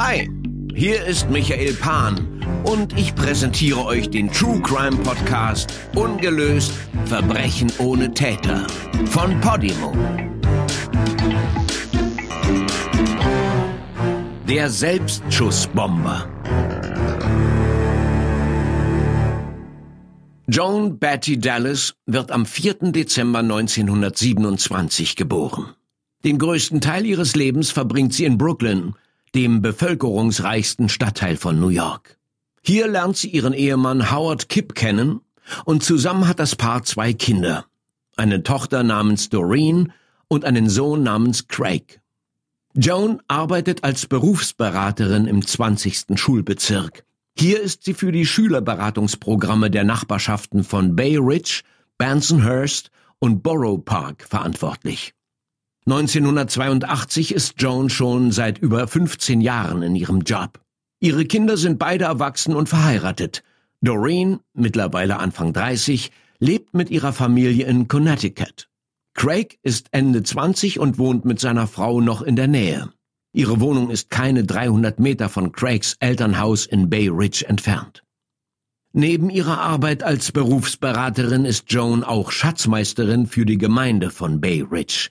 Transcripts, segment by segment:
Hi, hier ist Michael Pan und ich präsentiere euch den True Crime Podcast Ungelöst Verbrechen ohne Täter von Podimo. Der Selbstschussbomber. Joan Betty Dallas wird am 4. Dezember 1927 geboren. Den größten Teil ihres Lebens verbringt sie in Brooklyn, dem bevölkerungsreichsten Stadtteil von New York. Hier lernt sie ihren Ehemann Howard Kipp kennen und zusammen hat das Paar zwei Kinder, eine Tochter namens Doreen und einen Sohn namens Craig. Joan arbeitet als Berufsberaterin im 20. Schulbezirk. Hier ist sie für die Schülerberatungsprogramme der Nachbarschaften von Bay Ridge, Bensonhurst und Borough Park verantwortlich. 1982 ist Joan schon seit über 15 Jahren in ihrem Job. Ihre Kinder sind beide erwachsen und verheiratet. Doreen, mittlerweile Anfang 30, lebt mit ihrer Familie in Connecticut. Craig ist Ende 20 und wohnt mit seiner Frau noch in der Nähe. Ihre Wohnung ist keine 300 Meter von Craigs Elternhaus in Bay Ridge entfernt. Neben ihrer Arbeit als Berufsberaterin ist Joan auch Schatzmeisterin für die Gemeinde von Bay Ridge.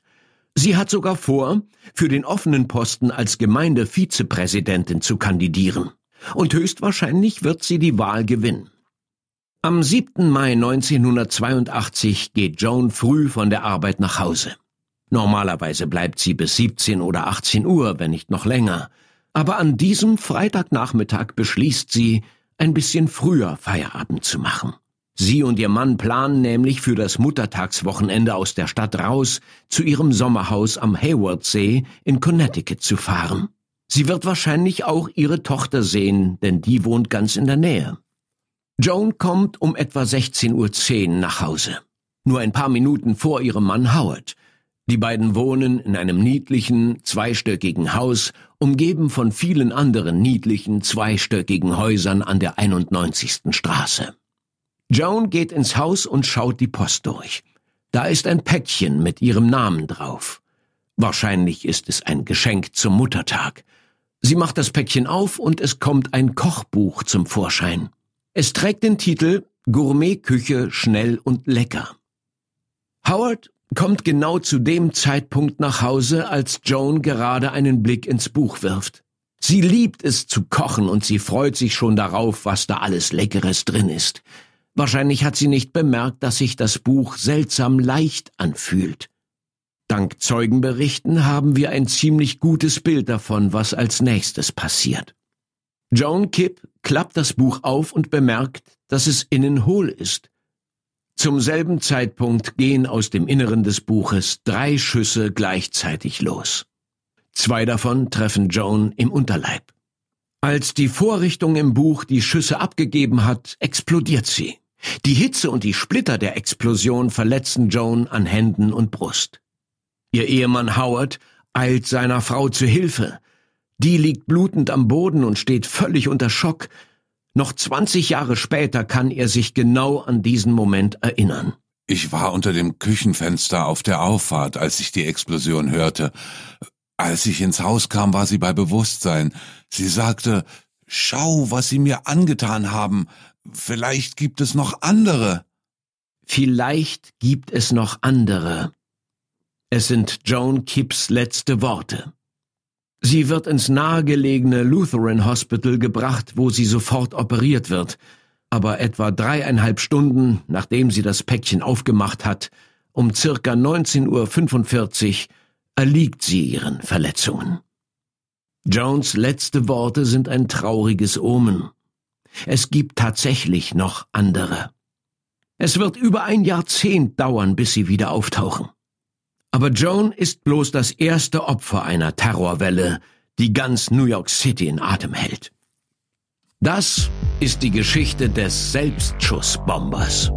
Sie hat sogar vor, für den offenen Posten als Gemeindevizepräsidentin zu kandidieren. Und höchstwahrscheinlich wird sie die Wahl gewinnen. Am 7. Mai 1982 geht Joan früh von der Arbeit nach Hause. Normalerweise bleibt sie bis 17 oder 18 Uhr, wenn nicht noch länger. Aber an diesem Freitagnachmittag beschließt sie, ein bisschen früher Feierabend zu machen. Sie und ihr Mann planen nämlich für das Muttertagswochenende aus der Stadt raus zu ihrem Sommerhaus am Haywardsee in Connecticut zu fahren. Sie wird wahrscheinlich auch ihre Tochter sehen, denn die wohnt ganz in der Nähe. Joan kommt um etwa 16.10 Uhr nach Hause. Nur ein paar Minuten vor ihrem Mann Howard. Die beiden wohnen in einem niedlichen, zweistöckigen Haus, umgeben von vielen anderen niedlichen, zweistöckigen Häusern an der 91. Straße. Joan geht ins Haus und schaut die Post durch. Da ist ein Päckchen mit ihrem Namen drauf. Wahrscheinlich ist es ein Geschenk zum Muttertag. Sie macht das Päckchen auf und es kommt ein Kochbuch zum Vorschein. Es trägt den Titel Gourmetküche schnell und lecker. Howard kommt genau zu dem Zeitpunkt nach Hause, als Joan gerade einen Blick ins Buch wirft. Sie liebt es zu kochen und sie freut sich schon darauf, was da alles Leckeres drin ist. Wahrscheinlich hat sie nicht bemerkt, dass sich das Buch seltsam leicht anfühlt. Dank Zeugenberichten haben wir ein ziemlich gutes Bild davon, was als nächstes passiert. Joan Kipp klappt das Buch auf und bemerkt, dass es innen hohl ist. Zum selben Zeitpunkt gehen aus dem Inneren des Buches drei Schüsse gleichzeitig los. Zwei davon treffen Joan im Unterleib. Als die Vorrichtung im Buch die Schüsse abgegeben hat, explodiert sie. Die Hitze und die Splitter der Explosion verletzen Joan an Händen und Brust. Ihr Ehemann Howard eilt seiner Frau zu Hilfe. Die liegt blutend am Boden und steht völlig unter Schock. Noch 20 Jahre später kann er sich genau an diesen Moment erinnern. Ich war unter dem Küchenfenster auf der Auffahrt, als ich die Explosion hörte. Als ich ins Haus kam, war sie bei Bewusstsein. Sie sagte, Schau, was Sie mir angetan haben. Vielleicht gibt es noch andere. Vielleicht gibt es noch andere. Es sind Joan Kipps letzte Worte. Sie wird ins nahegelegene Lutheran Hospital gebracht, wo sie sofort operiert wird. Aber etwa dreieinhalb Stunden, nachdem sie das Päckchen aufgemacht hat, um circa 19.45 Uhr, erliegt sie ihren Verletzungen. Jones letzte Worte sind ein trauriges Omen. Es gibt tatsächlich noch andere. Es wird über ein Jahrzehnt dauern, bis sie wieder auftauchen. Aber Joan ist bloß das erste Opfer einer Terrorwelle, die ganz New York City in Atem hält. Das ist die Geschichte des Selbstschussbombers.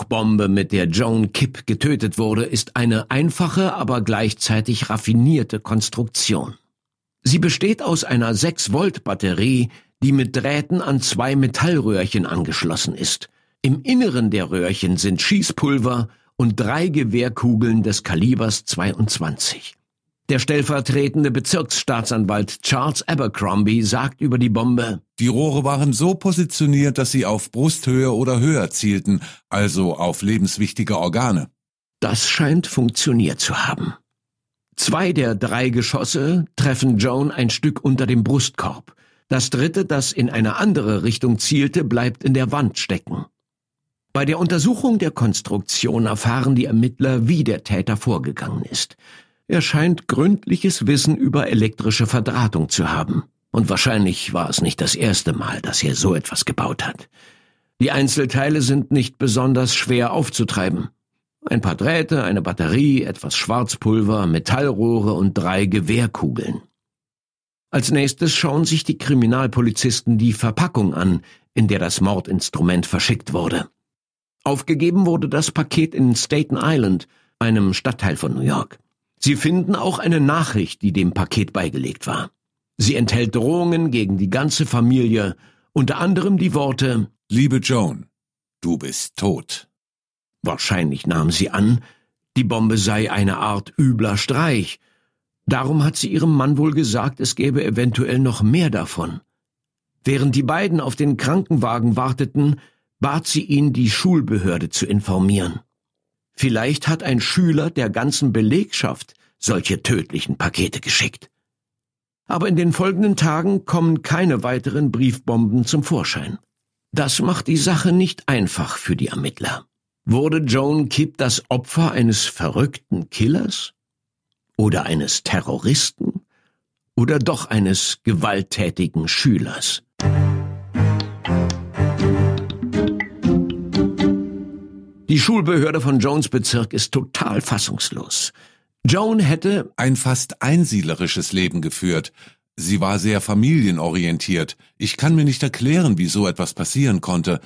Kochbuchbombe, mit der Joan Kipp getötet wurde, ist eine einfache, aber gleichzeitig raffinierte Konstruktion. Sie besteht aus einer 6-Volt-Batterie, die mit Drähten an zwei Metallröhrchen angeschlossen ist. Im Inneren der Röhrchen sind Schießpulver und drei Gewehrkugeln des Kalibers 22. Der stellvertretende Bezirksstaatsanwalt Charles Abercrombie sagt über die Bombe, die Rohre waren so positioniert, dass sie auf Brusthöhe oder höher zielten, also auf lebenswichtige Organe. Das scheint funktioniert zu haben. Zwei der drei Geschosse treffen Joan ein Stück unter dem Brustkorb. Das dritte, das in eine andere Richtung zielte, bleibt in der Wand stecken. Bei der Untersuchung der Konstruktion erfahren die Ermittler, wie der Täter vorgegangen ist. Er scheint gründliches Wissen über elektrische Verdrahtung zu haben. Und wahrscheinlich war es nicht das erste Mal, dass er so etwas gebaut hat. Die Einzelteile sind nicht besonders schwer aufzutreiben. Ein paar Drähte, eine Batterie, etwas Schwarzpulver, Metallrohre und drei Gewehrkugeln. Als nächstes schauen sich die Kriminalpolizisten die Verpackung an, in der das Mordinstrument verschickt wurde. Aufgegeben wurde das Paket in Staten Island, einem Stadtteil von New York. Sie finden auch eine Nachricht, die dem Paket beigelegt war. Sie enthält Drohungen gegen die ganze Familie, unter anderem die Worte Liebe Joan, du bist tot. Wahrscheinlich nahm sie an, die Bombe sei eine Art übler Streich. Darum hat sie ihrem Mann wohl gesagt, es gäbe eventuell noch mehr davon. Während die beiden auf den Krankenwagen warteten, bat sie ihn, die Schulbehörde zu informieren. Vielleicht hat ein Schüler der ganzen Belegschaft solche tödlichen Pakete geschickt. Aber in den folgenden Tagen kommen keine weiteren Briefbomben zum Vorschein. Das macht die Sache nicht einfach für die Ermittler. Wurde Joan Kipp das Opfer eines verrückten Killers? Oder eines Terroristen? Oder doch eines gewalttätigen Schülers? Die Schulbehörde von Jones Bezirk ist total fassungslos. Joan hätte ein fast einsiedlerisches Leben geführt. Sie war sehr familienorientiert. Ich kann mir nicht erklären, wie so etwas passieren konnte.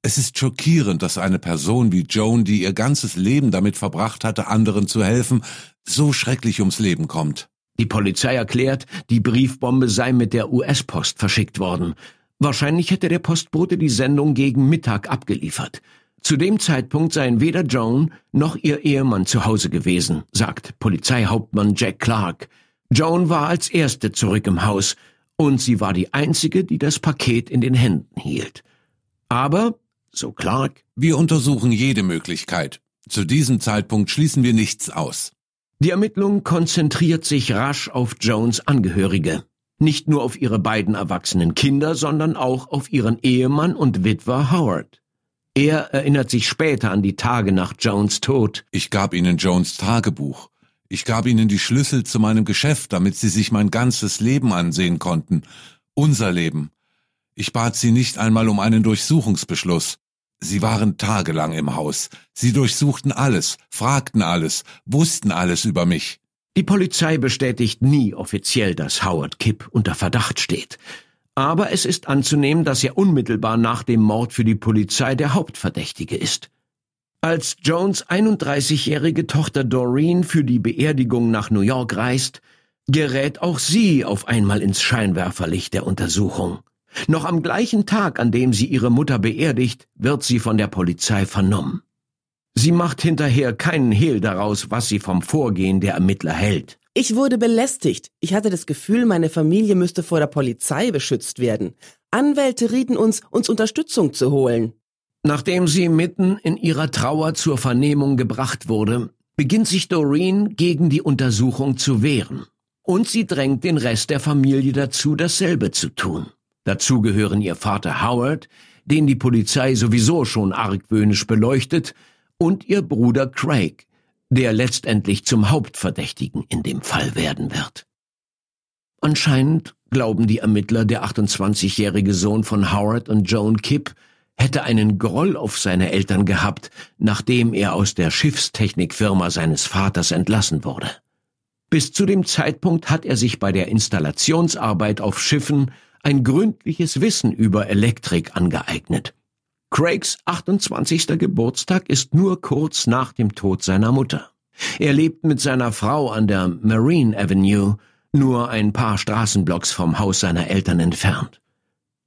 Es ist schockierend, dass eine Person wie Joan, die ihr ganzes Leben damit verbracht hatte, anderen zu helfen, so schrecklich ums Leben kommt. Die Polizei erklärt, die Briefbombe sei mit der US-Post verschickt worden. Wahrscheinlich hätte der Postbote die Sendung gegen Mittag abgeliefert. Zu dem Zeitpunkt seien weder Joan noch ihr Ehemann zu Hause gewesen, sagt Polizeihauptmann Jack Clark. Joan war als erste zurück im Haus und sie war die einzige, die das Paket in den Händen hielt. Aber, so Clark, wir untersuchen jede Möglichkeit. Zu diesem Zeitpunkt schließen wir nichts aus. Die Ermittlung konzentriert sich rasch auf Jones Angehörige. Nicht nur auf ihre beiden erwachsenen Kinder, sondern auch auf ihren Ehemann und Witwer Howard. Er erinnert sich später an die Tage nach Jones Tod. Ich gab ihnen Jones Tagebuch. Ich gab ihnen die Schlüssel zu meinem Geschäft, damit sie sich mein ganzes Leben ansehen konnten. Unser Leben. Ich bat sie nicht einmal um einen Durchsuchungsbeschluss. Sie waren tagelang im Haus. Sie durchsuchten alles, fragten alles, wussten alles über mich. Die Polizei bestätigt nie offiziell, dass Howard Kipp unter Verdacht steht aber es ist anzunehmen, dass er unmittelbar nach dem Mord für die Polizei der Hauptverdächtige ist. Als Jones 31-jährige Tochter Doreen für die Beerdigung nach New York reist, gerät auch sie auf einmal ins Scheinwerferlicht der Untersuchung. Noch am gleichen Tag, an dem sie ihre Mutter beerdigt, wird sie von der Polizei vernommen. Sie macht hinterher keinen Hehl daraus, was sie vom Vorgehen der Ermittler hält. Ich wurde belästigt. Ich hatte das Gefühl, meine Familie müsste vor der Polizei beschützt werden. Anwälte rieten uns, uns Unterstützung zu holen. Nachdem sie mitten in ihrer Trauer zur Vernehmung gebracht wurde, beginnt sich Doreen gegen die Untersuchung zu wehren. Und sie drängt den Rest der Familie dazu, dasselbe zu tun. Dazu gehören ihr Vater Howard, den die Polizei sowieso schon argwöhnisch beleuchtet, und ihr Bruder Craig, der letztendlich zum Hauptverdächtigen in dem Fall werden wird. Anscheinend glauben die Ermittler, der 28-jährige Sohn von Howard und Joan Kipp hätte einen Groll auf seine Eltern gehabt, nachdem er aus der Schiffstechnikfirma seines Vaters entlassen wurde. Bis zu dem Zeitpunkt hat er sich bei der Installationsarbeit auf Schiffen ein gründliches Wissen über Elektrik angeeignet. Craigs 28. Geburtstag ist nur kurz nach dem Tod seiner Mutter. Er lebt mit seiner Frau an der Marine Avenue, nur ein paar Straßenblocks vom Haus seiner Eltern entfernt.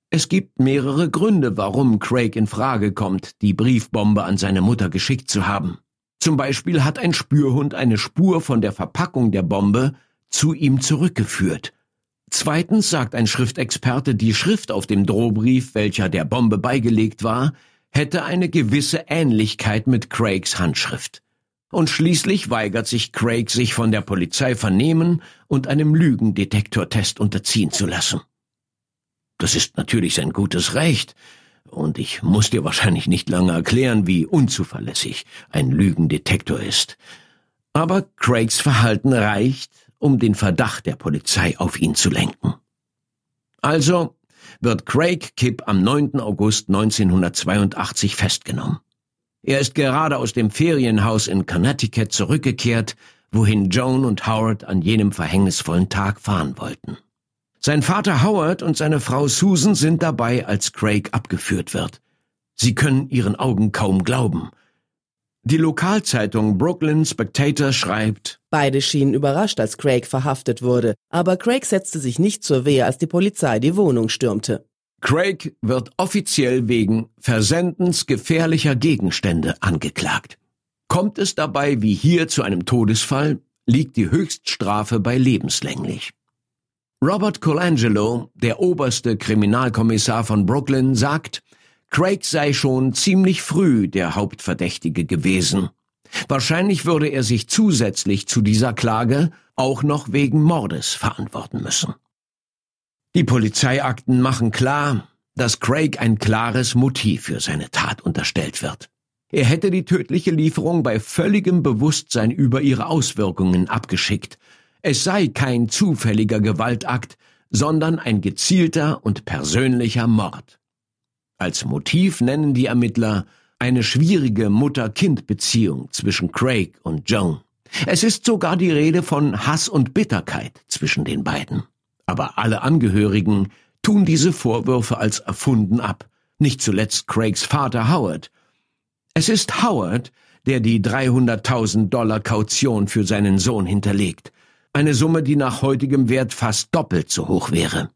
Es gibt mehrere Gründe, warum Craig in Frage kommt, die Briefbombe an seine Mutter geschickt zu haben. Zum Beispiel hat ein Spürhund eine Spur von der Verpackung der Bombe zu ihm zurückgeführt. Zweitens sagt ein Schriftexperte, die Schrift auf dem Drohbrief, welcher der Bombe beigelegt war, hätte eine gewisse Ähnlichkeit mit Craigs Handschrift. Und schließlich weigert sich Craig, sich von der Polizei vernehmen und einem Lügendetektortest unterziehen zu lassen. Das ist natürlich sein gutes Recht, und ich muss dir wahrscheinlich nicht lange erklären, wie unzuverlässig ein Lügendetektor ist. Aber Craigs Verhalten reicht, um den Verdacht der Polizei auf ihn zu lenken. Also wird Craig Kipp am 9. August 1982 festgenommen. Er ist gerade aus dem Ferienhaus in Connecticut zurückgekehrt, wohin Joan und Howard an jenem verhängnisvollen Tag fahren wollten. Sein Vater Howard und seine Frau Susan sind dabei, als Craig abgeführt wird. Sie können ihren Augen kaum glauben. Die Lokalzeitung Brooklyn Spectator schreibt, Beide schienen überrascht, als Craig verhaftet wurde, aber Craig setzte sich nicht zur Wehr, als die Polizei die Wohnung stürmte. Craig wird offiziell wegen Versendens gefährlicher Gegenstände angeklagt. Kommt es dabei wie hier zu einem Todesfall, liegt die Höchststrafe bei lebenslänglich. Robert Colangelo, der oberste Kriminalkommissar von Brooklyn, sagt, Craig sei schon ziemlich früh der Hauptverdächtige gewesen. Wahrscheinlich würde er sich zusätzlich zu dieser Klage auch noch wegen Mordes verantworten müssen. Die Polizeiakten machen klar, dass Craig ein klares Motiv für seine Tat unterstellt wird. Er hätte die tödliche Lieferung bei völligem Bewusstsein über ihre Auswirkungen abgeschickt es sei kein zufälliger Gewaltakt, sondern ein gezielter und persönlicher Mord. Als Motiv nennen die Ermittler eine schwierige Mutter-Kind-Beziehung zwischen Craig und Joan. Es ist sogar die Rede von Hass und Bitterkeit zwischen den beiden. Aber alle Angehörigen tun diese Vorwürfe als erfunden ab, nicht zuletzt Craigs Vater Howard. Es ist Howard, der die 300.000 Dollar Kaution für seinen Sohn hinterlegt, eine Summe, die nach heutigem Wert fast doppelt so hoch wäre.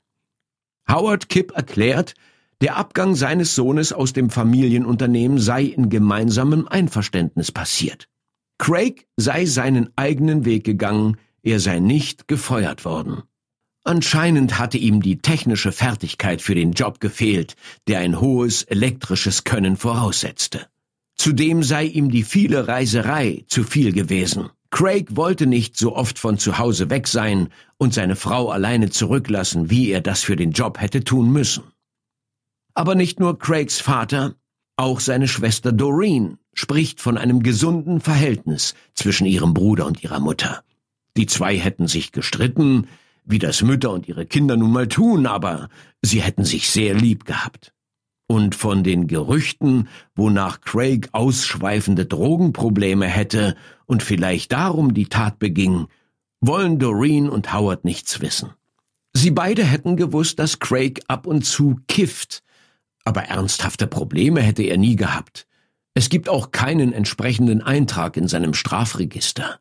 Howard Kipp erklärt, der Abgang seines Sohnes aus dem Familienunternehmen sei in gemeinsamem Einverständnis passiert. Craig sei seinen eigenen Weg gegangen, er sei nicht gefeuert worden. Anscheinend hatte ihm die technische Fertigkeit für den Job gefehlt, der ein hohes elektrisches Können voraussetzte. Zudem sei ihm die viele Reiserei zu viel gewesen. Craig wollte nicht so oft von zu Hause weg sein und seine Frau alleine zurücklassen, wie er das für den Job hätte tun müssen. Aber nicht nur Craigs Vater, auch seine Schwester Doreen spricht von einem gesunden Verhältnis zwischen ihrem Bruder und ihrer Mutter. Die zwei hätten sich gestritten, wie das Mütter und ihre Kinder nun mal tun, aber sie hätten sich sehr lieb gehabt und von den Gerüchten, wonach Craig ausschweifende Drogenprobleme hätte und vielleicht darum die Tat beging, wollen Doreen und Howard nichts wissen. Sie beide hätten gewusst, dass Craig ab und zu kifft, aber ernsthafte Probleme hätte er nie gehabt. Es gibt auch keinen entsprechenden Eintrag in seinem Strafregister.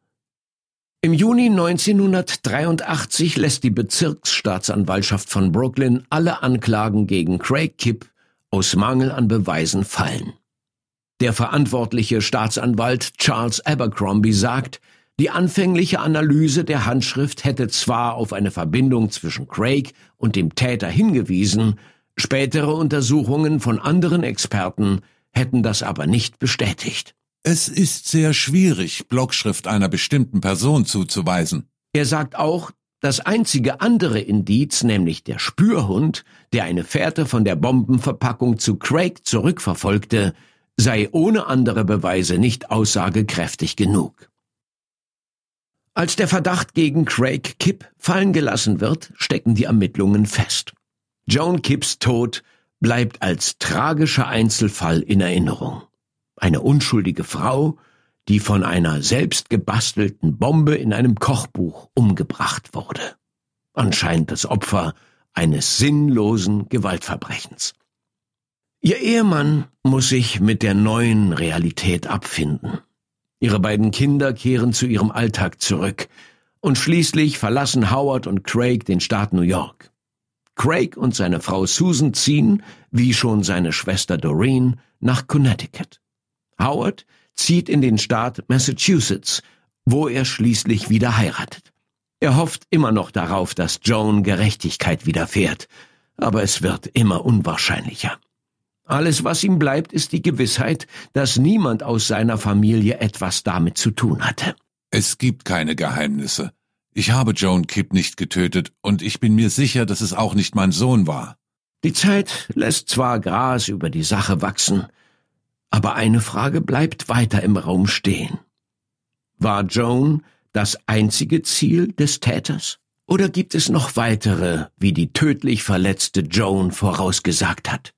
Im Juni 1983 lässt die Bezirksstaatsanwaltschaft von Brooklyn alle Anklagen gegen Craig Kipp aus Mangel an Beweisen fallen. Der verantwortliche Staatsanwalt Charles Abercrombie sagt, die anfängliche Analyse der Handschrift hätte zwar auf eine Verbindung zwischen Craig und dem Täter hingewiesen, spätere Untersuchungen von anderen Experten hätten das aber nicht bestätigt. Es ist sehr schwierig, Blockschrift einer bestimmten Person zuzuweisen. Er sagt auch, das einzige andere Indiz, nämlich der Spürhund, der eine Fährte von der Bombenverpackung zu Craig zurückverfolgte, sei ohne andere Beweise nicht aussagekräftig genug. Als der Verdacht gegen Craig Kipp fallen gelassen wird, stecken die Ermittlungen fest. Joan Kipps Tod bleibt als tragischer Einzelfall in Erinnerung. Eine unschuldige Frau, die von einer selbst gebastelten Bombe in einem Kochbuch umgebracht wurde. Anscheinend das Opfer eines sinnlosen Gewaltverbrechens. Ihr Ehemann muss sich mit der neuen Realität abfinden. Ihre beiden Kinder kehren zu ihrem Alltag zurück und schließlich verlassen Howard und Craig den Staat New York. Craig und seine Frau Susan ziehen, wie schon seine Schwester Doreen, nach Connecticut. Howard zieht in den Staat Massachusetts, wo er schließlich wieder heiratet. Er hofft immer noch darauf, dass Joan Gerechtigkeit widerfährt, aber es wird immer unwahrscheinlicher. Alles, was ihm bleibt, ist die Gewissheit, dass niemand aus seiner Familie etwas damit zu tun hatte. Es gibt keine Geheimnisse. Ich habe Joan Kipp nicht getötet und ich bin mir sicher, dass es auch nicht mein Sohn war. Die Zeit lässt zwar Gras über die Sache wachsen, aber eine Frage bleibt weiter im Raum stehen. War Joan das einzige Ziel des Täters? Oder gibt es noch weitere, wie die tödlich verletzte Joan vorausgesagt hat?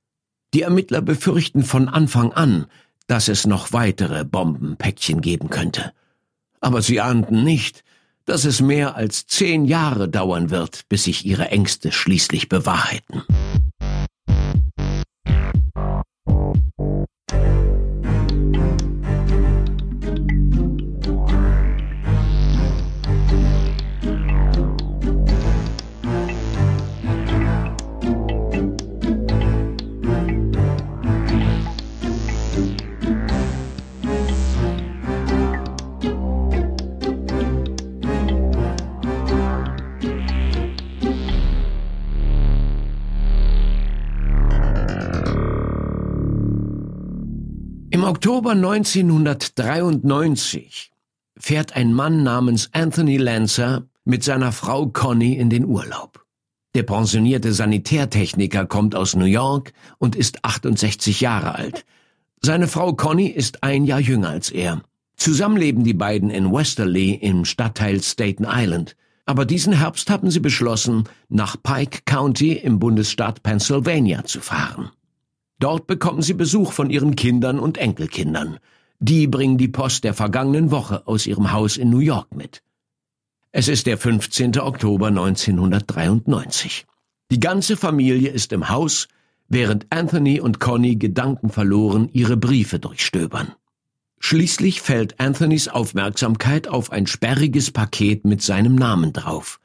Die Ermittler befürchten von Anfang an, dass es noch weitere Bombenpäckchen geben könnte. Aber sie ahnten nicht, dass es mehr als zehn Jahre dauern wird, bis sich ihre Ängste schließlich bewahrheiten. Im Oktober 1993 fährt ein Mann namens Anthony Lancer mit seiner Frau Connie in den Urlaub. Der pensionierte Sanitärtechniker kommt aus New York und ist 68 Jahre alt. Seine Frau Connie ist ein Jahr jünger als er. Zusammen leben die beiden in Westerly im Stadtteil Staten Island. Aber diesen Herbst haben sie beschlossen, nach Pike County im Bundesstaat Pennsylvania zu fahren. Dort bekommen sie Besuch von ihren Kindern und Enkelkindern. Die bringen die Post der vergangenen Woche aus ihrem Haus in New York mit. Es ist der 15. Oktober 1993. Die ganze Familie ist im Haus, während Anthony und Connie gedankenverloren ihre Briefe durchstöbern. Schließlich fällt Anthonys Aufmerksamkeit auf ein sperriges Paket mit seinem Namen drauf.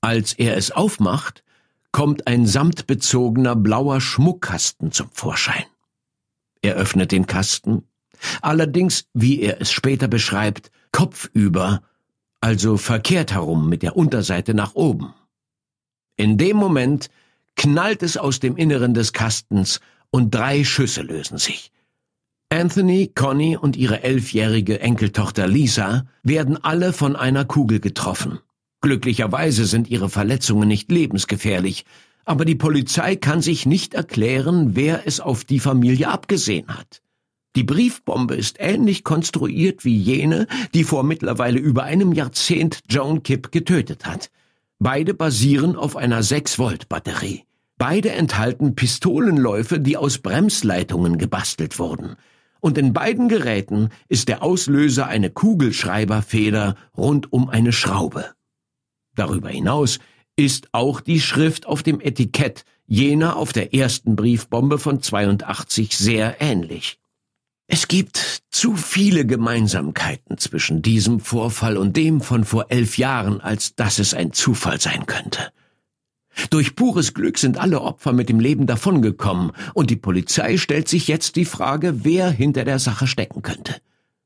Als er es aufmacht, kommt ein samtbezogener blauer Schmuckkasten zum Vorschein. Er öffnet den Kasten, allerdings, wie er es später beschreibt, kopfüber, also verkehrt herum mit der Unterseite nach oben. In dem Moment knallt es aus dem Inneren des Kastens und drei Schüsse lösen sich. Anthony, Connie und ihre elfjährige Enkeltochter Lisa werden alle von einer Kugel getroffen. Glücklicherweise sind ihre Verletzungen nicht lebensgefährlich, aber die Polizei kann sich nicht erklären, wer es auf die Familie abgesehen hat. Die Briefbombe ist ähnlich konstruiert wie jene, die vor mittlerweile über einem Jahrzehnt Joan Kipp getötet hat. Beide basieren auf einer 6-Volt-Batterie. Beide enthalten Pistolenläufe, die aus Bremsleitungen gebastelt wurden. Und in beiden Geräten ist der Auslöser eine Kugelschreiberfeder rund um eine Schraube. Darüber hinaus ist auch die Schrift auf dem Etikett jener auf der ersten Briefbombe von 82 sehr ähnlich. Es gibt zu viele Gemeinsamkeiten zwischen diesem Vorfall und dem von vor elf Jahren, als dass es ein Zufall sein könnte. Durch pures Glück sind alle Opfer mit dem Leben davongekommen, und die Polizei stellt sich jetzt die Frage, wer hinter der Sache stecken könnte.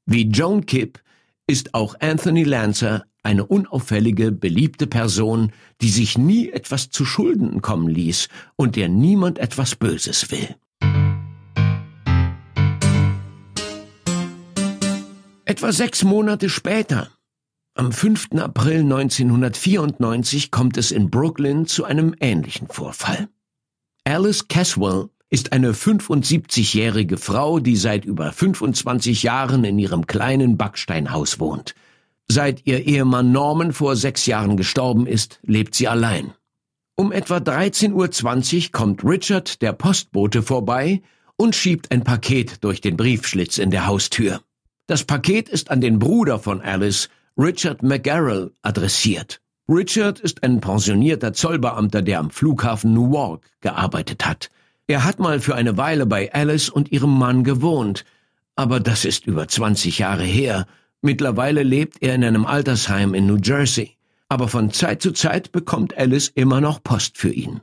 Wie Joan Kipp ist auch Anthony Lancer eine unauffällige, beliebte Person, die sich nie etwas zu Schulden kommen ließ und der niemand etwas Böses will. Etwa sechs Monate später, am 5. April 1994, kommt es in Brooklyn zu einem ähnlichen Vorfall. Alice Caswell ist eine 75-jährige Frau, die seit über 25 Jahren in ihrem kleinen Backsteinhaus wohnt – Seit ihr Ehemann Norman vor sechs Jahren gestorben ist, lebt sie allein. Um etwa 13.20 Uhr kommt Richard, der Postbote, vorbei und schiebt ein Paket durch den Briefschlitz in der Haustür. Das Paket ist an den Bruder von Alice, Richard McGarrell, adressiert. Richard ist ein pensionierter Zollbeamter, der am Flughafen Newark gearbeitet hat. Er hat mal für eine Weile bei Alice und ihrem Mann gewohnt, aber das ist über 20 Jahre her. Mittlerweile lebt er in einem Altersheim in New Jersey, aber von Zeit zu Zeit bekommt Alice immer noch Post für ihn.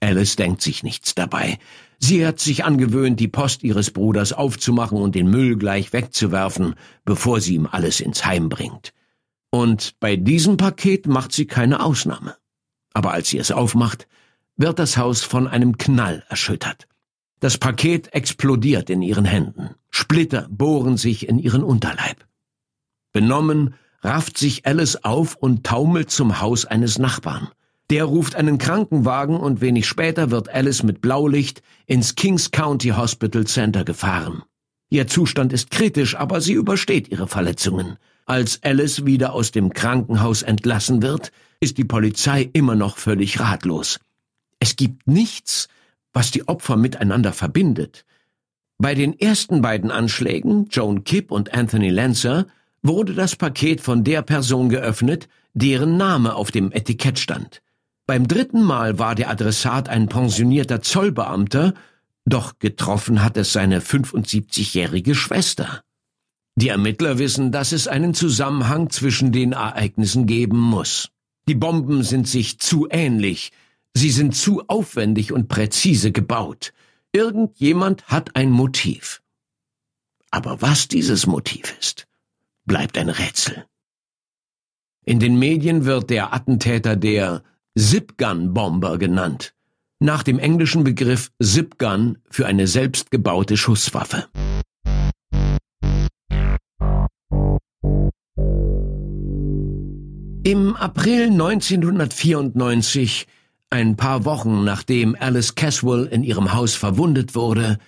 Alice denkt sich nichts dabei. Sie hat sich angewöhnt, die Post ihres Bruders aufzumachen und den Müll gleich wegzuwerfen, bevor sie ihm alles ins Heim bringt. Und bei diesem Paket macht sie keine Ausnahme. Aber als sie es aufmacht, wird das Haus von einem Knall erschüttert. Das Paket explodiert in ihren Händen. Splitter bohren sich in ihren Unterleib. Benommen rafft sich Alice auf und taumelt zum Haus eines Nachbarn. Der ruft einen Krankenwagen und wenig später wird Alice mit Blaulicht ins Kings County Hospital Center gefahren. Ihr Zustand ist kritisch, aber sie übersteht ihre Verletzungen. Als Alice wieder aus dem Krankenhaus entlassen wird, ist die Polizei immer noch völlig ratlos. Es gibt nichts, was die Opfer miteinander verbindet. Bei den ersten beiden Anschlägen, Joan Kipp und Anthony Lancer, wurde das Paket von der Person geöffnet, deren Name auf dem Etikett stand. Beim dritten Mal war der Adressat ein pensionierter Zollbeamter, doch getroffen hat es seine 75-jährige Schwester. Die Ermittler wissen, dass es einen Zusammenhang zwischen den Ereignissen geben muss. Die Bomben sind sich zu ähnlich, sie sind zu aufwendig und präzise gebaut. Irgendjemand hat ein Motiv. Aber was dieses Motiv ist, bleibt ein Rätsel. In den Medien wird der Attentäter der Zipgun-Bomber genannt, nach dem englischen Begriff Zipgun für eine selbstgebaute Schusswaffe. Im April 1994, ein paar Wochen nachdem Alice Caswell in ihrem Haus verwundet wurde,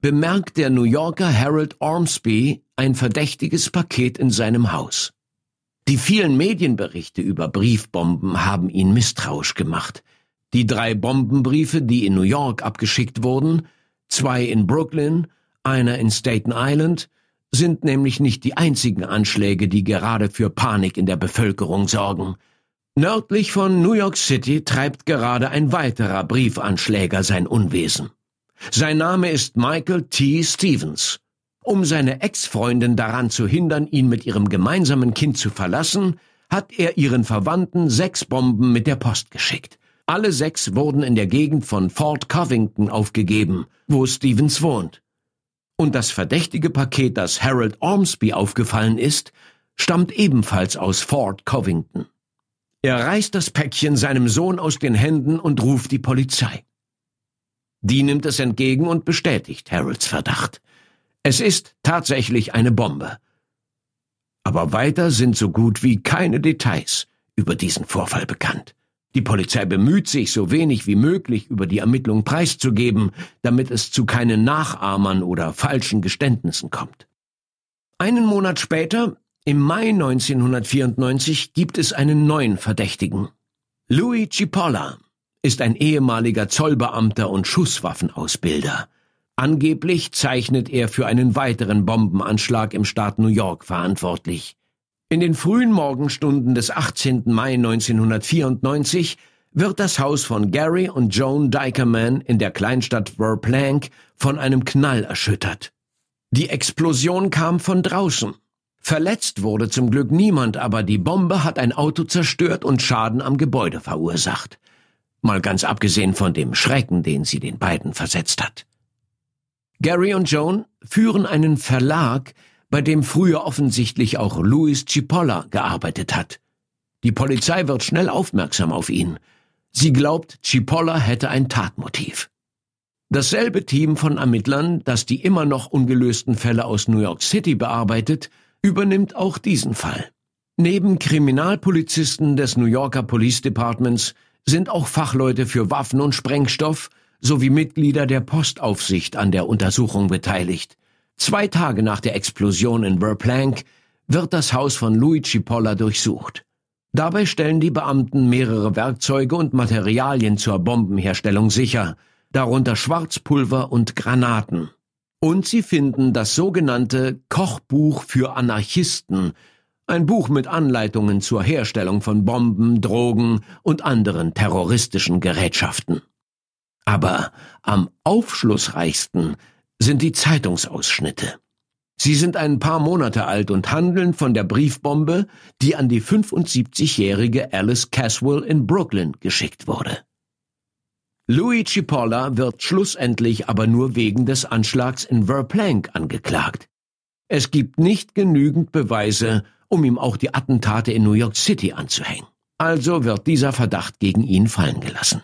bemerkt der New Yorker Harold Ormsby ein verdächtiges Paket in seinem Haus. Die vielen Medienberichte über Briefbomben haben ihn misstrauisch gemacht. Die drei Bombenbriefe, die in New York abgeschickt wurden, zwei in Brooklyn, einer in Staten Island sind nämlich nicht die einzigen Anschläge, die gerade für Panik in der Bevölkerung sorgen. Nördlich von New York City treibt gerade ein weiterer Briefanschläger sein Unwesen. Sein Name ist Michael T. Stevens. Um seine Ex-Freundin daran zu hindern, ihn mit ihrem gemeinsamen Kind zu verlassen, hat er ihren Verwandten sechs Bomben mit der Post geschickt. Alle sechs wurden in der Gegend von Fort Covington aufgegeben, wo Stevens wohnt. Und das verdächtige Paket, das Harold Ormsby aufgefallen ist, stammt ebenfalls aus Fort Covington. Er reißt das Päckchen seinem Sohn aus den Händen und ruft die Polizei. Die nimmt es entgegen und bestätigt Harolds Verdacht. Es ist tatsächlich eine Bombe. Aber weiter sind so gut wie keine Details über diesen Vorfall bekannt. Die Polizei bemüht sich, so wenig wie möglich über die Ermittlung preiszugeben, damit es zu keinen Nachahmern oder falschen Geständnissen kommt. Einen Monat später, im Mai 1994, gibt es einen neuen Verdächtigen. Louis Cipolla ist ein ehemaliger Zollbeamter und Schusswaffenausbilder. Angeblich zeichnet er für einen weiteren Bombenanschlag im Staat New York verantwortlich. In den frühen Morgenstunden des 18. Mai 1994 wird das Haus von Gary und Joan Dykerman in der Kleinstadt Verplank von einem Knall erschüttert. Die Explosion kam von draußen. Verletzt wurde zum Glück niemand, aber die Bombe hat ein Auto zerstört und Schaden am Gebäude verursacht. Mal ganz abgesehen von dem Schrecken, den sie den beiden versetzt hat. Gary und Joan führen einen Verlag, bei dem früher offensichtlich auch Louis Cipolla gearbeitet hat. Die Polizei wird schnell aufmerksam auf ihn. Sie glaubt, Cipolla hätte ein Tatmotiv. Dasselbe Team von Ermittlern, das die immer noch ungelösten Fälle aus New York City bearbeitet, übernimmt auch diesen Fall. Neben Kriminalpolizisten des New Yorker Police Departments sind auch Fachleute für Waffen und Sprengstoff sowie Mitglieder der Postaufsicht an der Untersuchung beteiligt. Zwei Tage nach der Explosion in Verplank wird das Haus von Luigi Polla durchsucht. Dabei stellen die Beamten mehrere Werkzeuge und Materialien zur Bombenherstellung sicher, darunter Schwarzpulver und Granaten. Und sie finden das sogenannte Kochbuch für Anarchisten, ein Buch mit Anleitungen zur Herstellung von Bomben, Drogen und anderen terroristischen Gerätschaften. Aber am aufschlussreichsten sind die Zeitungsausschnitte. Sie sind ein paar Monate alt und handeln von der Briefbombe, die an die 75-jährige Alice Caswell in Brooklyn geschickt wurde. Louis Cipolla wird schlussendlich aber nur wegen des Anschlags in Verplank angeklagt. Es gibt nicht genügend Beweise, um ihm auch die Attentate in New York City anzuhängen. Also wird dieser Verdacht gegen ihn fallen gelassen.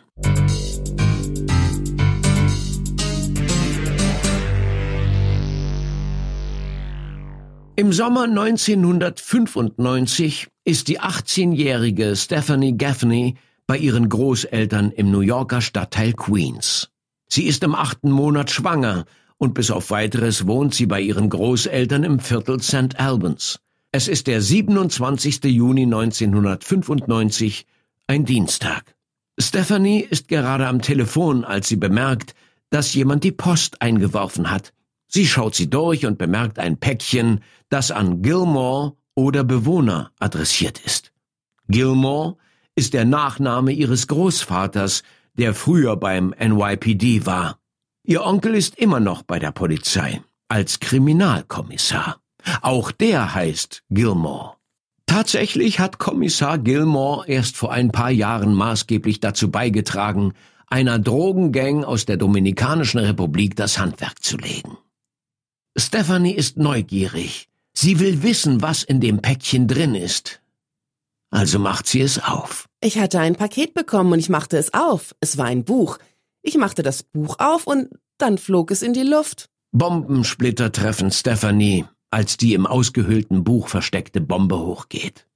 Im Sommer 1995 ist die 18-jährige Stephanie Gaffney bei ihren Großeltern im New Yorker Stadtteil Queens. Sie ist im achten Monat schwanger und bis auf weiteres wohnt sie bei ihren Großeltern im Viertel St. Albans. Es ist der 27. Juni 1995, ein Dienstag. Stephanie ist gerade am Telefon, als sie bemerkt, dass jemand die Post eingeworfen hat. Sie schaut sie durch und bemerkt ein Päckchen, das an Gilmore oder Bewohner adressiert ist. Gilmore ist der Nachname ihres Großvaters, der früher beim NYPD war. Ihr Onkel ist immer noch bei der Polizei, als Kriminalkommissar. Auch der heißt Gilmore. Tatsächlich hat Kommissar Gilmore erst vor ein paar Jahren maßgeblich dazu beigetragen, einer Drogengang aus der Dominikanischen Republik das Handwerk zu legen. Stephanie ist neugierig. Sie will wissen, was in dem Päckchen drin ist. Also macht sie es auf. Ich hatte ein Paket bekommen und ich machte es auf. Es war ein Buch. Ich machte das Buch auf und dann flog es in die Luft. Bombensplitter treffen Stephanie, als die im ausgehöhlten Buch versteckte Bombe hochgeht.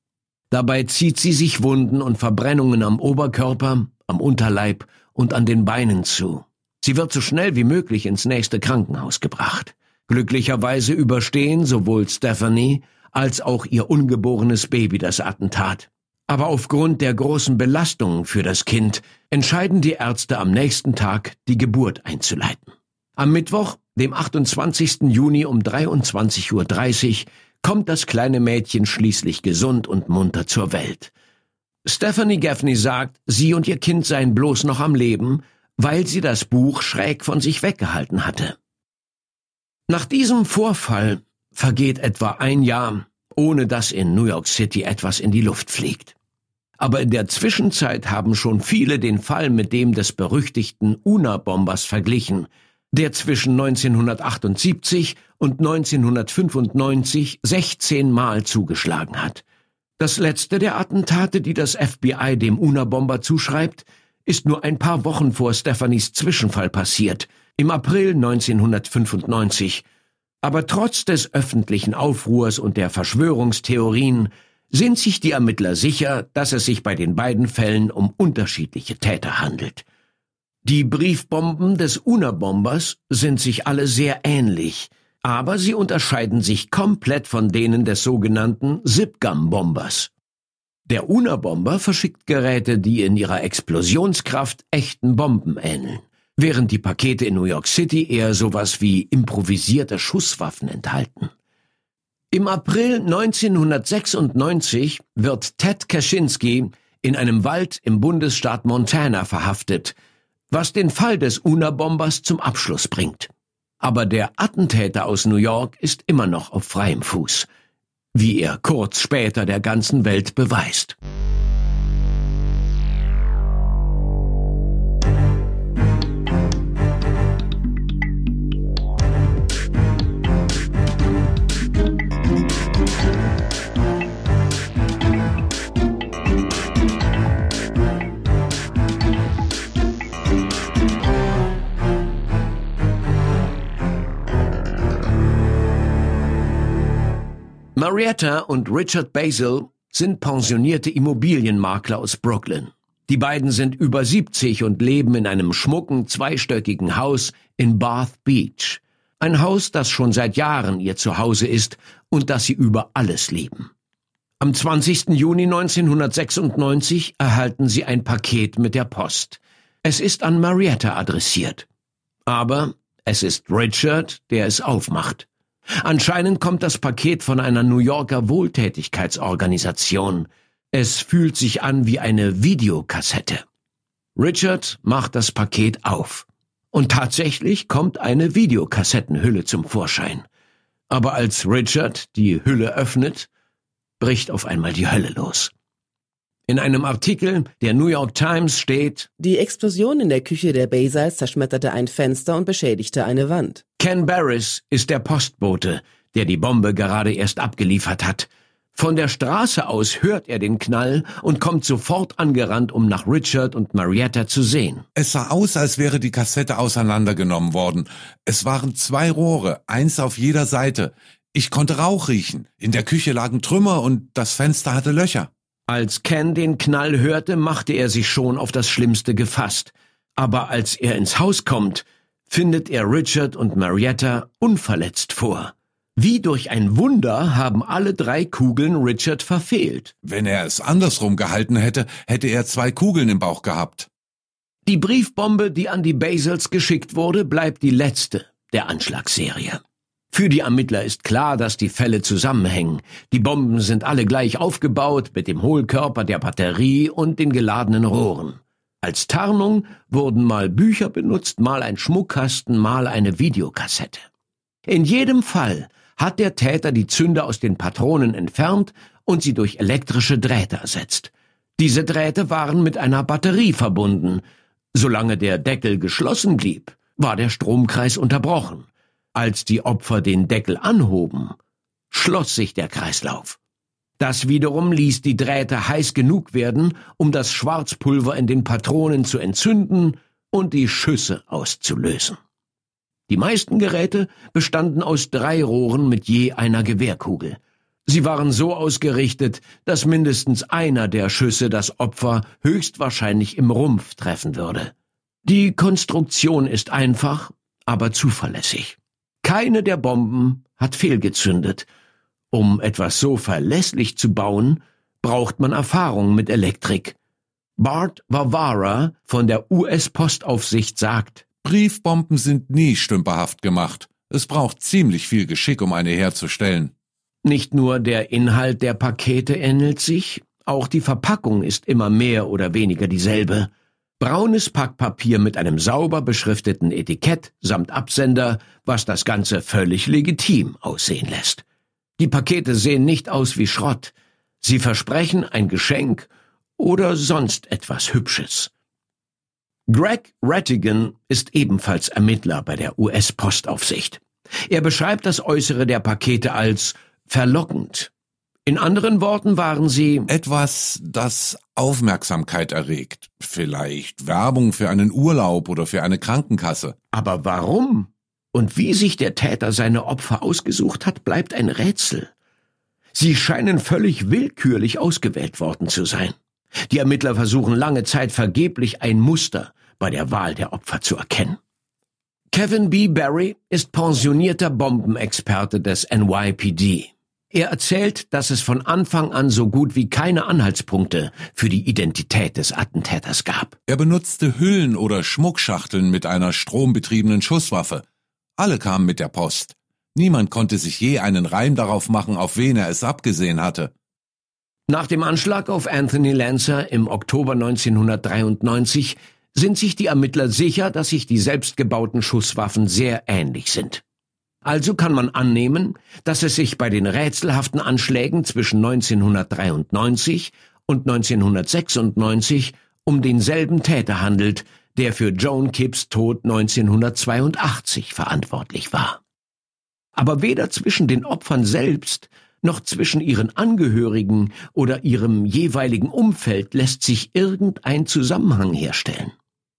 Dabei zieht sie sich Wunden und Verbrennungen am Oberkörper, am Unterleib und an den Beinen zu. Sie wird so schnell wie möglich ins nächste Krankenhaus gebracht. Glücklicherweise überstehen sowohl Stephanie als auch ihr ungeborenes Baby das Attentat. Aber aufgrund der großen Belastungen für das Kind entscheiden die Ärzte am nächsten Tag, die Geburt einzuleiten. Am Mittwoch, dem 28. Juni um 23.30 Uhr, kommt das kleine Mädchen schließlich gesund und munter zur Welt. Stephanie Gaffney sagt, sie und ihr Kind seien bloß noch am Leben, weil sie das Buch schräg von sich weggehalten hatte. Nach diesem Vorfall vergeht etwa ein Jahr, ohne dass in New York City etwas in die Luft fliegt. Aber in der Zwischenzeit haben schon viele den Fall mit dem des berüchtigten Una-Bombers verglichen, der zwischen 1978 und 1995 16 Mal zugeschlagen hat. Das letzte der Attentate, die das FBI dem Una-Bomber zuschreibt, ist nur ein paar Wochen vor Stephanies Zwischenfall passiert, im April 1995, aber trotz des öffentlichen Aufruhrs und der Verschwörungstheorien sind sich die Ermittler sicher, dass es sich bei den beiden Fällen um unterschiedliche Täter handelt. Die Briefbomben des Una-Bombers sind sich alle sehr ähnlich, aber sie unterscheiden sich komplett von denen des sogenannten Zipgum-Bombers. Der Una-Bomber verschickt Geräte, die in ihrer Explosionskraft echten Bomben ähneln während die Pakete in New York City eher sowas wie improvisierte Schusswaffen enthalten. Im April 1996 wird Ted Kaczynski in einem Wald im Bundesstaat Montana verhaftet, was den Fall des Una-Bombers zum Abschluss bringt. Aber der Attentäter aus New York ist immer noch auf freiem Fuß, wie er kurz später der ganzen Welt beweist. Marietta und Richard Basil sind pensionierte Immobilienmakler aus Brooklyn. Die beiden sind über 70 und leben in einem schmucken, zweistöckigen Haus in Bath Beach. Ein Haus, das schon seit Jahren ihr Zuhause ist und das sie über alles lieben. Am 20. Juni 1996 erhalten sie ein Paket mit der Post. Es ist an Marietta adressiert. Aber es ist Richard, der es aufmacht. Anscheinend kommt das Paket von einer New Yorker Wohltätigkeitsorganisation. Es fühlt sich an wie eine Videokassette. Richard macht das Paket auf. Und tatsächlich kommt eine Videokassettenhülle zum Vorschein. Aber als Richard die Hülle öffnet, bricht auf einmal die Hölle los. In einem Artikel der New York Times steht, Die Explosion in der Küche der Bayside zerschmetterte ein Fenster und beschädigte eine Wand. Ken Barris ist der Postbote, der die Bombe gerade erst abgeliefert hat. Von der Straße aus hört er den Knall und kommt sofort angerannt, um nach Richard und Marietta zu sehen. Es sah aus, als wäre die Kassette auseinandergenommen worden. Es waren zwei Rohre, eins auf jeder Seite. Ich konnte Rauch riechen. In der Küche lagen Trümmer und das Fenster hatte Löcher. Als Ken den Knall hörte, machte er sich schon auf das Schlimmste gefasst. Aber als er ins Haus kommt, findet er Richard und Marietta unverletzt vor. Wie durch ein Wunder haben alle drei Kugeln Richard verfehlt. Wenn er es andersrum gehalten hätte, hätte er zwei Kugeln im Bauch gehabt. Die Briefbombe, die an die Basels geschickt wurde, bleibt die letzte der Anschlagsserie. Für die Ermittler ist klar, dass die Fälle zusammenhängen. Die Bomben sind alle gleich aufgebaut mit dem Hohlkörper der Batterie und den geladenen Rohren. Als Tarnung wurden mal Bücher benutzt, mal ein Schmuckkasten, mal eine Videokassette. In jedem Fall hat der Täter die Zünder aus den Patronen entfernt und sie durch elektrische Drähte ersetzt. Diese Drähte waren mit einer Batterie verbunden. Solange der Deckel geschlossen blieb, war der Stromkreis unterbrochen. Als die Opfer den Deckel anhoben, schloss sich der Kreislauf. Das wiederum ließ die Drähte heiß genug werden, um das Schwarzpulver in den Patronen zu entzünden und die Schüsse auszulösen. Die meisten Geräte bestanden aus drei Rohren mit je einer Gewehrkugel. Sie waren so ausgerichtet, dass mindestens einer der Schüsse das Opfer höchstwahrscheinlich im Rumpf treffen würde. Die Konstruktion ist einfach, aber zuverlässig. Keine der Bomben hat fehlgezündet. Um etwas so verlässlich zu bauen, braucht man Erfahrung mit Elektrik. Bart Vavara von der US-Postaufsicht sagt, Briefbomben sind nie stümperhaft gemacht. Es braucht ziemlich viel Geschick, um eine herzustellen. Nicht nur der Inhalt der Pakete ähnelt sich, auch die Verpackung ist immer mehr oder weniger dieselbe. Braunes Packpapier mit einem sauber beschrifteten Etikett samt Absender, was das Ganze völlig legitim aussehen lässt. Die Pakete sehen nicht aus wie Schrott. Sie versprechen ein Geschenk oder sonst etwas Hübsches. Greg Rattigan ist ebenfalls Ermittler bei der US-Postaufsicht. Er beschreibt das Äußere der Pakete als verlockend. In anderen Worten waren sie Etwas, das Aufmerksamkeit erregt. Vielleicht Werbung für einen Urlaub oder für eine Krankenkasse. Aber warum und wie sich der Täter seine Opfer ausgesucht hat, bleibt ein Rätsel. Sie scheinen völlig willkürlich ausgewählt worden zu sein. Die Ermittler versuchen lange Zeit vergeblich ein Muster bei der Wahl der Opfer zu erkennen. Kevin B. Barry ist pensionierter Bombenexperte des NYPD. Er erzählt, dass es von Anfang an so gut wie keine Anhaltspunkte für die Identität des Attentäters gab. Er benutzte Hüllen oder Schmuckschachteln mit einer strombetriebenen Schusswaffe. Alle kamen mit der Post. Niemand konnte sich je einen Reim darauf machen, auf wen er es abgesehen hatte. Nach dem Anschlag auf Anthony Lancer im Oktober 1993 sind sich die Ermittler sicher, dass sich die selbstgebauten Schusswaffen sehr ähnlich sind. Also kann man annehmen, dass es sich bei den rätselhaften Anschlägen zwischen 1993 und 1996 um denselben Täter handelt, der für Joan Kipps Tod 1982 verantwortlich war. Aber weder zwischen den Opfern selbst noch zwischen ihren Angehörigen oder ihrem jeweiligen Umfeld lässt sich irgendein Zusammenhang herstellen.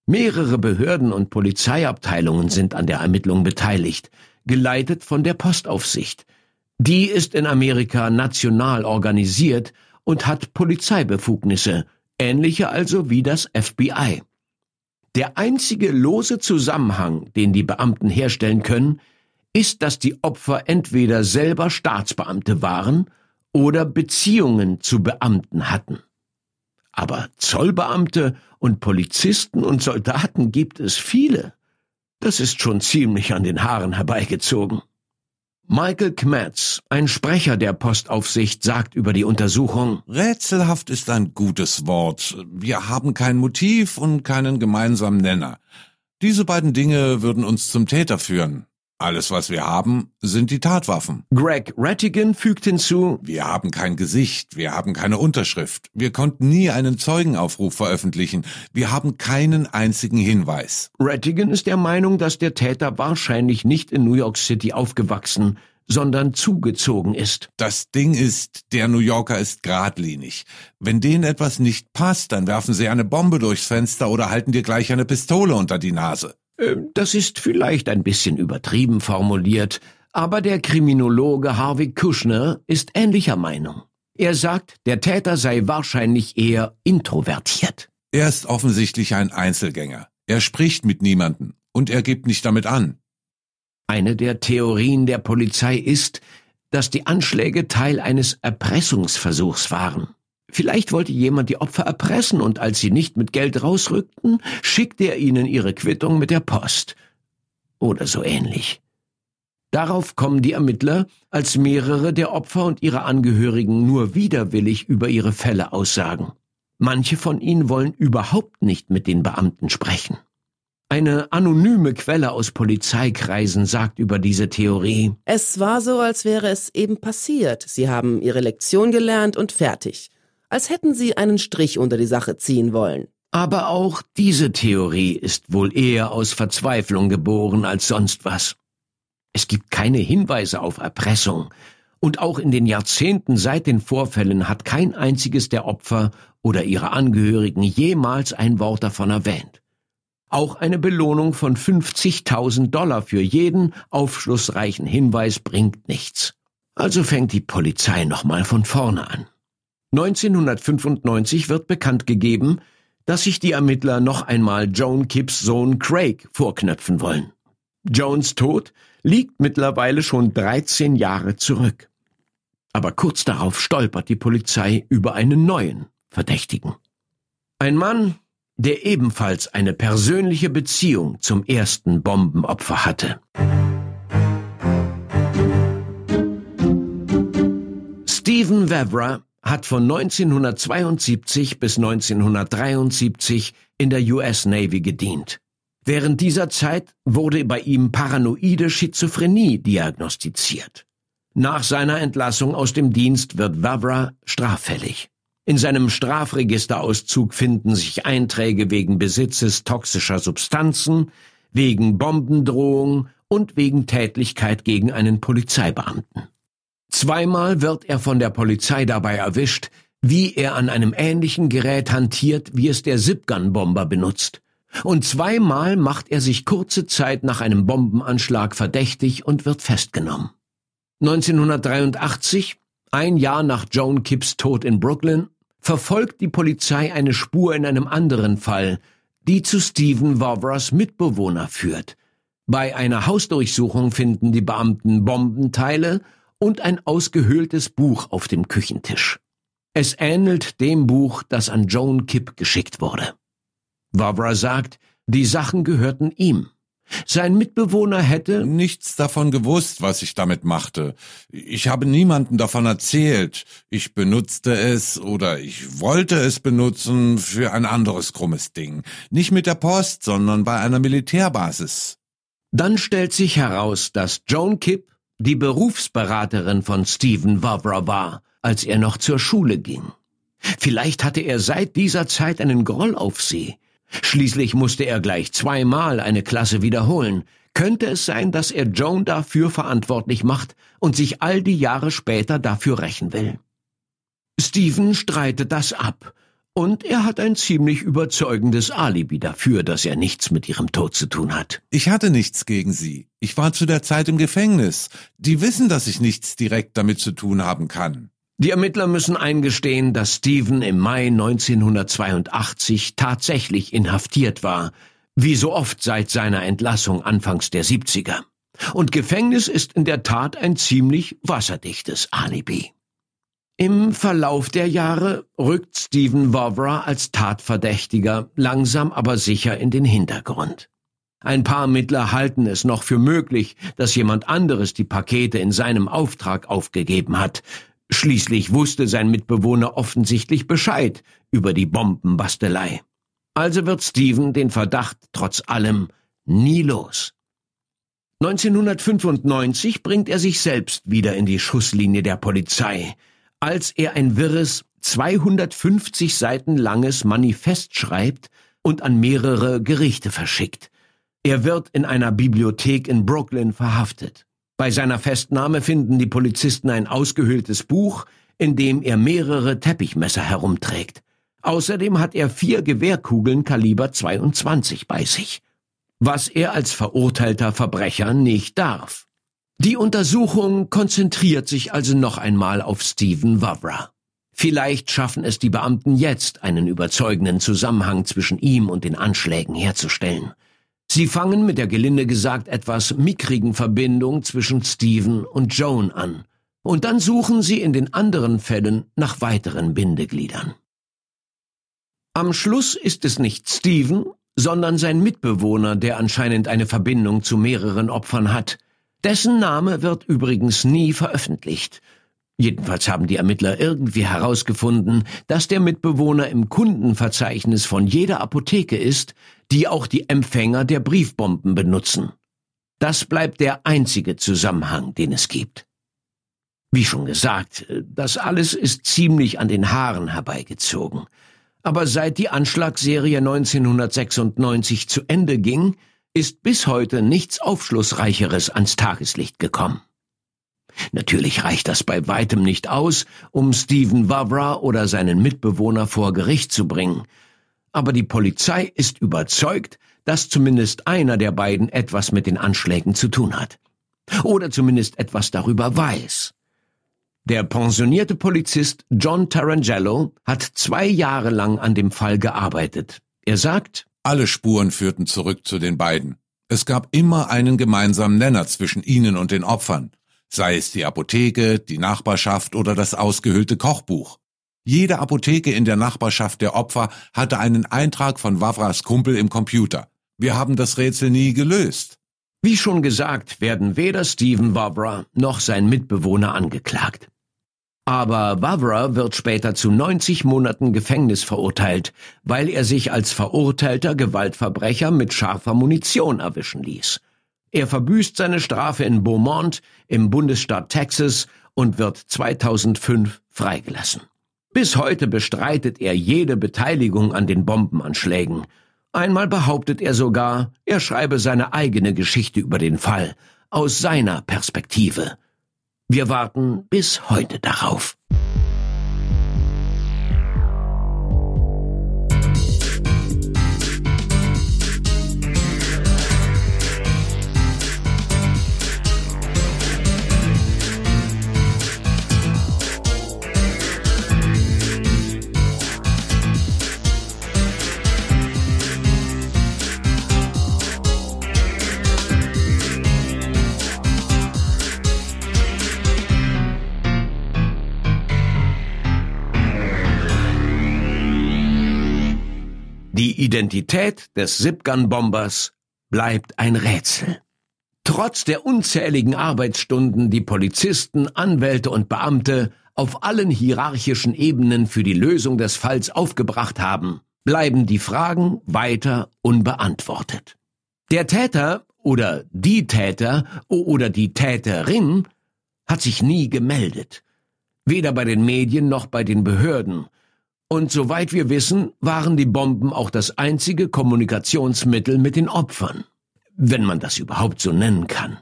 Mehrere Behörden und Polizeiabteilungen sind an der Ermittlung beteiligt, geleitet von der Postaufsicht. Die ist in Amerika national organisiert und hat Polizeibefugnisse, ähnliche also wie das FBI. Der einzige lose Zusammenhang, den die Beamten herstellen können, ist, dass die Opfer entweder selber Staatsbeamte waren oder Beziehungen zu Beamten hatten. Aber Zollbeamte und Polizisten und Soldaten gibt es viele. Das ist schon ziemlich an den Haaren herbeigezogen. Michael Kmetz, ein Sprecher der Postaufsicht, sagt über die Untersuchung, Rätselhaft ist ein gutes Wort. Wir haben kein Motiv und keinen gemeinsamen Nenner. Diese beiden Dinge würden uns zum Täter führen. Alles, was wir haben, sind die Tatwaffen. Greg Rattigan fügt hinzu, Wir haben kein Gesicht, wir haben keine Unterschrift, wir konnten nie einen Zeugenaufruf veröffentlichen, wir haben keinen einzigen Hinweis. Rattigan ist der Meinung, dass der Täter wahrscheinlich nicht in New York City aufgewachsen, sondern zugezogen ist. Das Ding ist, der New Yorker ist geradlinig. Wenn denen etwas nicht passt, dann werfen sie eine Bombe durchs Fenster oder halten dir gleich eine Pistole unter die Nase. Äh, Das ist vielleicht ein bisschen übertrieben formuliert, aber der Kriminologe Harvey Kushner ist ähnlicher Meinung. Er sagt, der Täter sei wahrscheinlich eher introvertiert. Er ist offensichtlich ein Einzelgänger. Er spricht mit niemandem und er gibt nicht damit an. Eine der Theorien der Polizei ist, dass die Anschläge Teil eines Erpressungsversuchs waren. Vielleicht wollte jemand die Opfer erpressen und als sie nicht mit Geld rausrückten, schickte er ihnen ihre Quittung mit der Post. Oder so ähnlich. Darauf kommen die Ermittler, als mehrere der Opfer und ihre Angehörigen nur widerwillig über ihre Fälle aussagen. Manche von ihnen wollen überhaupt nicht mit den Beamten sprechen. Eine anonyme Quelle aus Polizeikreisen sagt über diese Theorie, Es war so, als wäre es eben passiert. Sie haben ihre Lektion gelernt und fertig. Als hätten sie einen Strich unter die Sache ziehen wollen. aber auch diese Theorie ist wohl eher aus Verzweiflung geboren als sonst was. Es gibt keine Hinweise auf Erpressung, und auch in den Jahrzehnten seit den Vorfällen hat kein einziges der Opfer oder ihre Angehörigen jemals ein Wort davon erwähnt. Auch eine Belohnung von 50.000 Dollar für jeden aufschlussreichen Hinweis bringt nichts. Also fängt die Polizei nochmal von vorne an. 1995 wird bekannt gegeben, dass sich die Ermittler noch einmal Joan Kipps Sohn Craig vorknöpfen wollen. Jones Tod liegt mittlerweile schon 13 Jahre zurück. Aber kurz darauf stolpert die Polizei über einen neuen Verdächtigen. Ein Mann, der ebenfalls eine persönliche Beziehung zum ersten Bombenopfer hatte. Stephen Vavra hat von 1972 bis 1973 in der US Navy gedient. Während dieser Zeit wurde bei ihm paranoide Schizophrenie diagnostiziert. Nach seiner Entlassung aus dem Dienst wird Vavra straffällig. In seinem Strafregisterauszug finden sich Einträge wegen Besitzes toxischer Substanzen, wegen Bombendrohung und wegen Tätlichkeit gegen einen Polizeibeamten. Zweimal wird er von der Polizei dabei erwischt, wie er an einem ähnlichen Gerät hantiert, wie es der Zipgun-Bomber benutzt. Und zweimal macht er sich kurze Zeit nach einem Bombenanschlag verdächtig und wird festgenommen. 1983, ein Jahr nach Joan Kipps Tod in Brooklyn, verfolgt die Polizei eine Spur in einem anderen Fall, die zu Stephen Vavras Mitbewohner führt. Bei einer Hausdurchsuchung finden die Beamten Bombenteile und ein ausgehöhltes Buch auf dem Küchentisch. Es ähnelt dem Buch, das an Joan Kipp geschickt wurde. Vavra sagt, die Sachen gehörten ihm. Sein Mitbewohner hätte Nichts davon gewusst, was ich damit machte. Ich habe niemandem davon erzählt. Ich benutzte es oder ich wollte es benutzen für ein anderes krummes Ding. Nicht mit der Post, sondern bei einer Militärbasis. Dann stellt sich heraus, dass Joan Kipp die Berufsberaterin von Stephen Vavra war, als er noch zur Schule ging. Vielleicht hatte er seit dieser Zeit einen Groll auf sie. Schließlich musste er gleich zweimal eine Klasse wiederholen. Könnte es sein, dass er Joan dafür verantwortlich macht und sich all die Jahre später dafür rächen will? Stephen streitet das ab. Und er hat ein ziemlich überzeugendes Alibi dafür, dass er nichts mit ihrem Tod zu tun hat. Ich hatte nichts gegen sie. Ich war zu der Zeit im Gefängnis. Die wissen, dass ich nichts direkt damit zu tun haben kann. Die Ermittler müssen eingestehen, dass Stephen im Mai 1982 tatsächlich inhaftiert war, wie so oft seit seiner Entlassung anfangs der 70er. Und Gefängnis ist in der Tat ein ziemlich wasserdichtes Alibi. Im Verlauf der Jahre rückt Stephen Vavra als Tatverdächtiger langsam aber sicher in den Hintergrund. Ein paar Mittler halten es noch für möglich, dass jemand anderes die Pakete in seinem Auftrag aufgegeben hat. Schließlich wusste sein Mitbewohner offensichtlich Bescheid über die Bombenbastelei. Also wird Steven den Verdacht trotz allem nie los. 1995 bringt er sich selbst wieder in die Schusslinie der Polizei, als er ein wirres, 250 Seiten langes Manifest schreibt und an mehrere Gerichte verschickt. Er wird in einer Bibliothek in Brooklyn verhaftet. Bei seiner Festnahme finden die Polizisten ein ausgehöhltes Buch, in dem er mehrere Teppichmesser herumträgt. Außerdem hat er vier Gewehrkugeln Kaliber 22 bei sich, was er als verurteilter Verbrecher nicht darf. Die Untersuchung konzentriert sich also noch einmal auf Stephen Wavra. Vielleicht schaffen es die Beamten jetzt, einen überzeugenden Zusammenhang zwischen ihm und den Anschlägen herzustellen. Sie fangen mit der gelinde gesagt etwas mickrigen Verbindung zwischen Stephen und Joan an. Und dann suchen sie in den anderen Fällen nach weiteren Bindegliedern. Am Schluss ist es nicht Stephen, sondern sein Mitbewohner, der anscheinend eine Verbindung zu mehreren Opfern hat. Dessen Name wird übrigens nie veröffentlicht. Jedenfalls haben die Ermittler irgendwie herausgefunden, dass der Mitbewohner im Kundenverzeichnis von jeder Apotheke ist, die auch die Empfänger der Briefbomben benutzen. Das bleibt der einzige Zusammenhang, den es gibt. Wie schon gesagt, das alles ist ziemlich an den Haaren herbeigezogen. Aber seit die Anschlagsserie 1996 zu Ende ging, ist bis heute nichts Aufschlussreicheres ans Tageslicht gekommen. Natürlich reicht das bei weitem nicht aus, um Stephen Wavra oder seinen Mitbewohner vor Gericht zu bringen, aber die Polizei ist überzeugt, dass zumindest einer der beiden etwas mit den Anschlägen zu tun hat. Oder zumindest etwas darüber weiß. Der pensionierte Polizist John Tarangello hat zwei Jahre lang an dem Fall gearbeitet. Er sagt, alle Spuren führten zurück zu den beiden. Es gab immer einen gemeinsamen Nenner zwischen ihnen und den Opfern, sei es die Apotheke, die Nachbarschaft oder das ausgehöhlte Kochbuch. Jede Apotheke in der Nachbarschaft der Opfer hatte einen Eintrag von Wavras Kumpel im Computer. Wir haben das Rätsel nie gelöst. Wie schon gesagt, werden weder Stephen Wavra noch sein Mitbewohner angeklagt. Aber Wavra wird später zu 90 Monaten Gefängnis verurteilt, weil er sich als verurteilter Gewaltverbrecher mit scharfer Munition erwischen ließ. Er verbüßt seine Strafe in Beaumont im Bundesstaat Texas und wird 2005 freigelassen. Bis heute bestreitet er jede Beteiligung an den Bombenanschlägen. Einmal behauptet er sogar, er schreibe seine eigene Geschichte über den Fall, aus seiner Perspektive. Wir warten bis heute darauf. Identität des Sipgun-Bombers bleibt ein Rätsel. Trotz der unzähligen Arbeitsstunden, die Polizisten, Anwälte und Beamte auf allen hierarchischen Ebenen für die Lösung des Falls aufgebracht haben, bleiben die Fragen weiter unbeantwortet. Der Täter oder die Täter oder die Täterin hat sich nie gemeldet, weder bei den Medien noch bei den Behörden, und soweit wir wissen, waren die Bomben auch das einzige Kommunikationsmittel mit den Opfern, wenn man das überhaupt so nennen kann.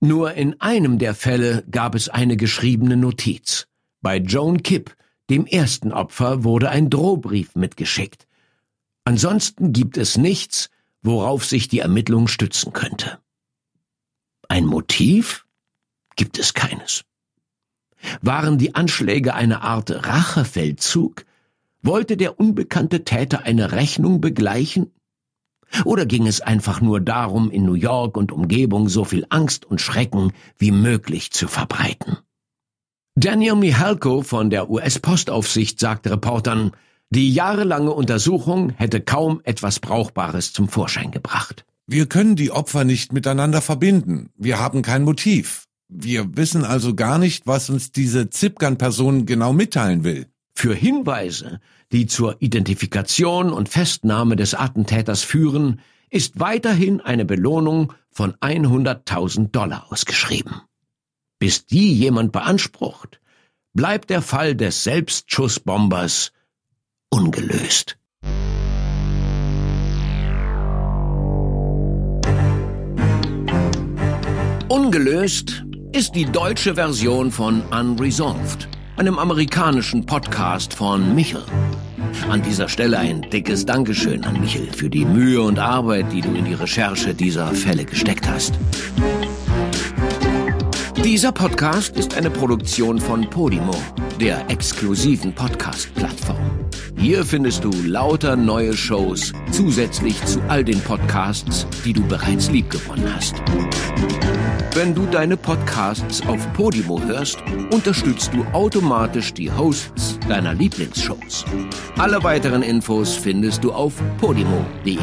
Nur in einem der Fälle gab es eine geschriebene Notiz. Bei Joan Kipp, dem ersten Opfer, wurde ein Drohbrief mitgeschickt. Ansonsten gibt es nichts, worauf sich die Ermittlung stützen könnte. Ein Motiv? Gibt es keines. Waren die Anschläge eine Art Rachefeldzug, wollte der unbekannte Täter eine Rechnung begleichen? Oder ging es einfach nur darum, in New York und Umgebung so viel Angst und Schrecken wie möglich zu verbreiten? Daniel Mihalko von der US-Postaufsicht sagte Reportern, die jahrelange Untersuchung hätte kaum etwas Brauchbares zum Vorschein gebracht. Wir können die Opfer nicht miteinander verbinden. Wir haben kein Motiv. Wir wissen also gar nicht, was uns diese Zipgan-Person genau mitteilen will. Für Hinweise, die zur Identifikation und Festnahme des Attentäters führen, ist weiterhin eine Belohnung von 100.000 Dollar ausgeschrieben. Bis die jemand beansprucht, bleibt der Fall des Selbstschussbombers ungelöst. Ungelöst ist die deutsche Version von Unresolved, einem amerikanischen Podcast von Michel. An dieser Stelle ein dickes Dankeschön an Michel für die Mühe und Arbeit, die du in die Recherche dieser Fälle gesteckt hast. Dieser Podcast ist eine Produktion von Podimo, der exklusiven Podcast-Plattform. Hier findest du lauter neue Shows zusätzlich zu all den Podcasts, die du bereits liebgewonnen hast. Wenn du deine Podcasts auf Podimo hörst, unterstützt du automatisch die Hosts deiner Lieblingsshows. Alle weiteren Infos findest du auf podimo.de.